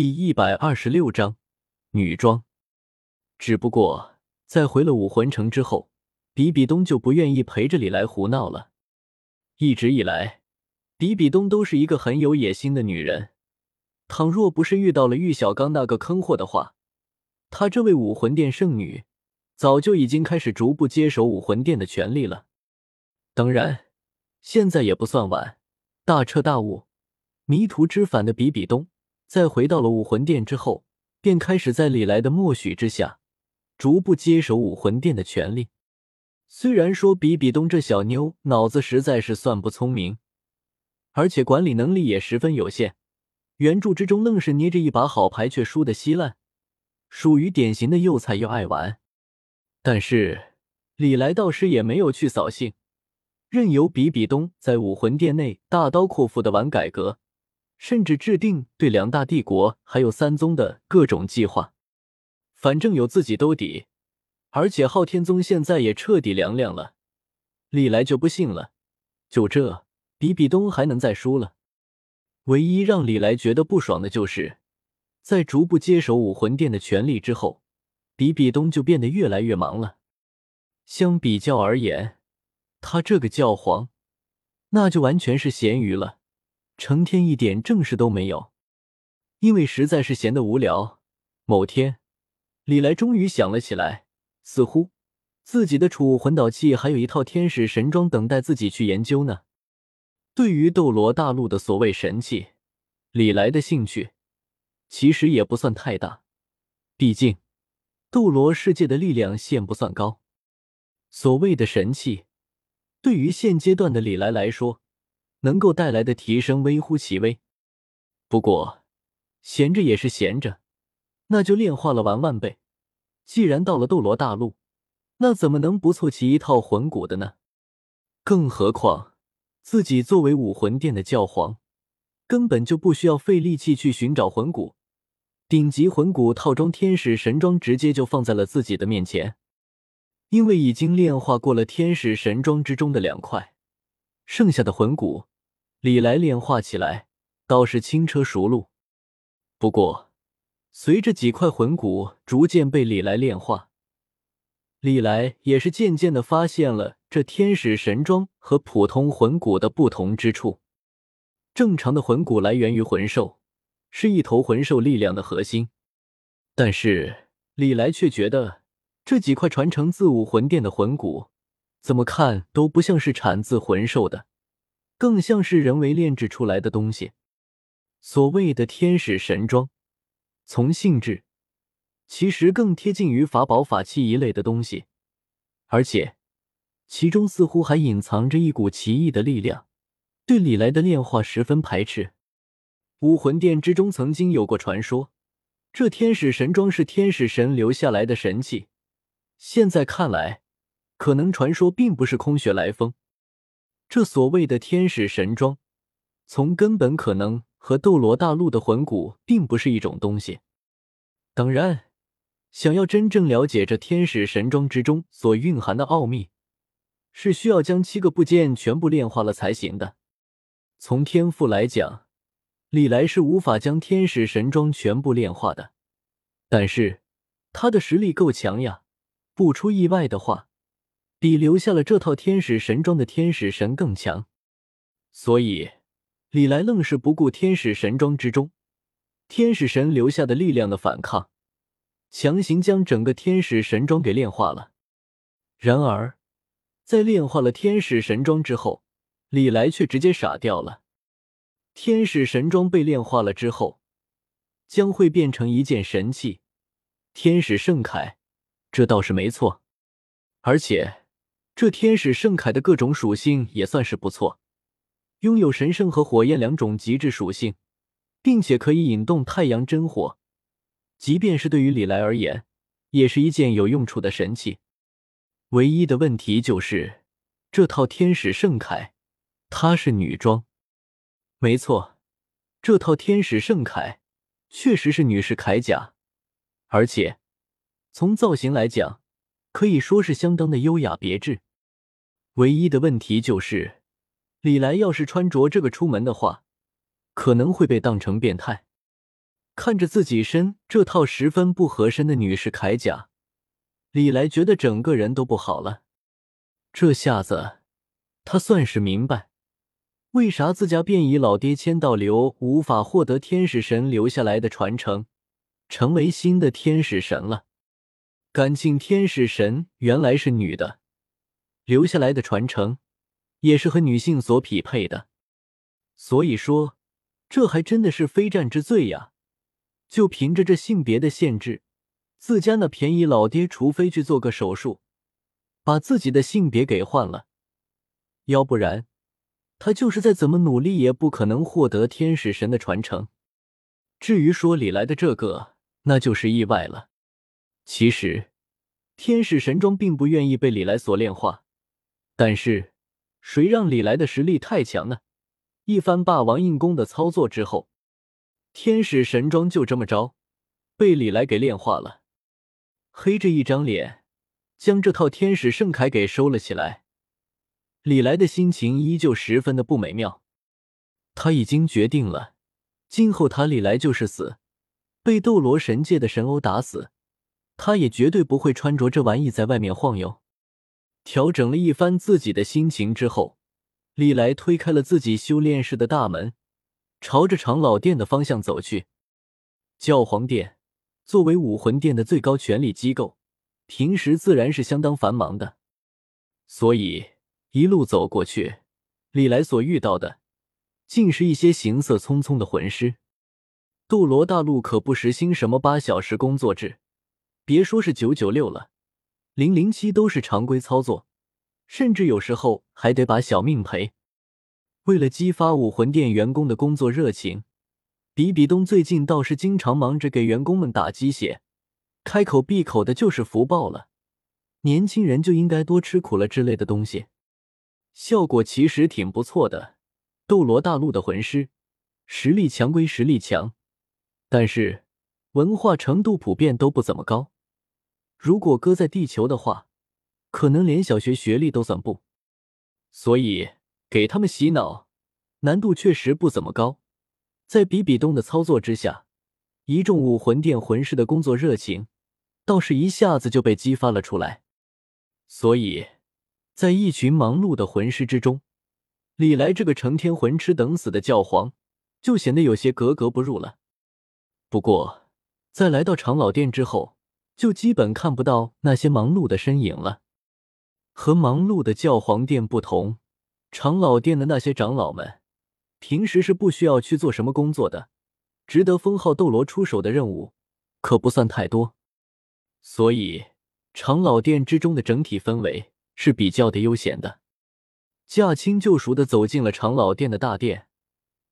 第一百二十六章女装。只不过在回了武魂城之后，比比东就不愿意陪着李来胡闹了。一直以来，比比东都是一个很有野心的女人。倘若不是遇到了玉小刚那个坑货的话，她这位武魂殿圣女早就已经开始逐步接手武魂殿的权利了。当然，现在也不算晚。大彻大悟、迷途知返的比比东。在回到了武魂殿之后，便开始在李来的默许之下，逐步接手武魂殿的权力。虽然说比比东这小妞脑子实在是算不聪明，而且管理能力也十分有限，原著之中愣是捏着一把好牌却输得稀烂，属于典型的又菜又爱玩。但是李来倒是也没有去扫兴，任由比比东在武魂殿内大刀阔斧的玩改革。甚至制定对两大帝国还有三宗的各种计划，反正有自己兜底，而且昊天宗现在也彻底凉凉了。历来就不信了，就这比比东还能再输了？唯一让李来觉得不爽的就是，在逐步接手武魂殿的权力之后，比比东就变得越来越忙了。相比较而言，他这个教皇，那就完全是咸鱼了。成天一点正事都没有，因为实在是闲得无聊。某天，李来终于想了起来，似乎自己的储物魂导器还有一套天使神装等待自己去研究呢。对于斗罗大陆的所谓神器，李来的兴趣其实也不算太大，毕竟斗罗世界的力量线不算高。所谓的神器，对于现阶段的李来来说。能够带来的提升微乎其微，不过闲着也是闲着，那就炼化了玩玩呗。既然到了斗罗大陆，那怎么能不凑齐一套魂骨的呢？更何况自己作为武魂殿的教皇，根本就不需要费力气去寻找魂骨，顶级魂骨套装天使神装直接就放在了自己的面前，因为已经炼化过了天使神装之中的两块。剩下的魂骨，李来炼化起来倒是轻车熟路。不过，随着几块魂骨逐渐被李来炼化，李来也是渐渐的发现了这天使神装和普通魂骨的不同之处。正常的魂骨来源于魂兽，是一头魂兽力量的核心，但是李来却觉得这几块传承自武魂殿的魂骨。怎么看都不像是产自魂兽的，更像是人为炼制出来的东西。所谓的天使神装，从性质其实更贴近于法宝法器一类的东西，而且其中似乎还隐藏着一股奇异的力量，对李来的炼化十分排斥。武魂殿之中曾经有过传说，这天使神装是天使神留下来的神器，现在看来。可能传说并不是空穴来风，这所谓的天使神装，从根本可能和斗罗大陆的魂骨并不是一种东西。当然，想要真正了解这天使神装之中所蕴含的奥秘，是需要将七个部件全部炼化了才行的。从天赋来讲，李来是无法将天使神装全部炼化的，但是他的实力够强呀，不出意外的话。比留下了这套天使神装的天使神更强，所以李来愣是不顾天使神装之中天使神留下的力量的反抗，强行将整个天使神装给炼化了。然而，在炼化了天使神装之后，李来却直接傻掉了。天使神装被炼化了之后，将会变成一件神器——天使圣铠，这倒是没错，而且。这天使圣铠的各种属性也算是不错，拥有神圣和火焰两种极致属性，并且可以引动太阳真火，即便是对于李来而言，也是一件有用处的神器。唯一的问题就是，这套天使圣铠，它是女装。没错，这套天使圣铠确实是女士铠甲，而且从造型来讲，可以说是相当的优雅别致。唯一的问题就是，李来要是穿着这个出门的话，可能会被当成变态。看着自己身这套十分不合身的女士铠甲，李来觉得整个人都不好了。这下子，他算是明白，为啥自家便衣老爹千道流无法获得天使神留下来的传承，成为新的天使神了。感情天使神原来是女的，留下来的传承也是和女性所匹配的，所以说，这还真的是非战之罪呀！就凭着这性别的限制，自家那便宜老爹，除非去做个手术，把自己的性别给换了，要不然他就是再怎么努力，也不可能获得天使神的传承。至于说李来的这个，那就是意外了。其实，天使神装并不愿意被李来所炼化，但是谁让李来的实力太强呢？一番霸王硬功的操作之后。天使神装就这么着，被李来给炼化了。黑着一张脸，将这套天使圣铠给收了起来。李来的心情依旧十分的不美妙。他已经决定了，今后他李来就是死，被斗罗神界的神欧打死，他也绝对不会穿着这玩意在外面晃悠。调整了一番自己的心情之后，李来推开了自己修炼室的大门。朝着长老殿的方向走去。教皇殿作为武魂殿的最高权力机构，平时自然是相当繁忙的。所以一路走过去，李来所遇到的，竟是一些行色匆匆的魂师。斗罗大陆可不实行什么八小时工作制，别说是九九六了，零零七都是常规操作，甚至有时候还得把小命赔。为了激发武魂殿员工的工作热情，比比东最近倒是经常忙着给员工们打鸡血，开口闭口的就是福报了，年轻人就应该多吃苦了之类的东西，效果其实挺不错的。斗罗大陆的魂师实力强归实力强，但是文化程度普遍都不怎么高，如果搁在地球的话，可能连小学学历都算不，所以。给他们洗脑难度确实不怎么高，在比比东的操作之下，一众武魂殿魂师的工作热情倒是一下子就被激发了出来。所以，在一群忙碌的魂师之中，李来这个成天混吃等死的教皇就显得有些格格不入了。不过，在来到长老殿之后，就基本看不到那些忙碌的身影了。和忙碌的教皇殿不同。长老殿的那些长老们，平时是不需要去做什么工作的，值得封号斗罗出手的任务可不算太多，所以长老殿之中的整体氛围是比较的悠闲的。驾轻就熟的走进了长老殿的大殿，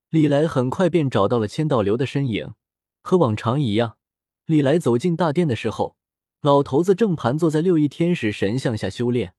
李来很快便找到了千道流的身影。和往常一样，李来走进大殿的时候，老头子正盘坐在六翼天使神像下修炼。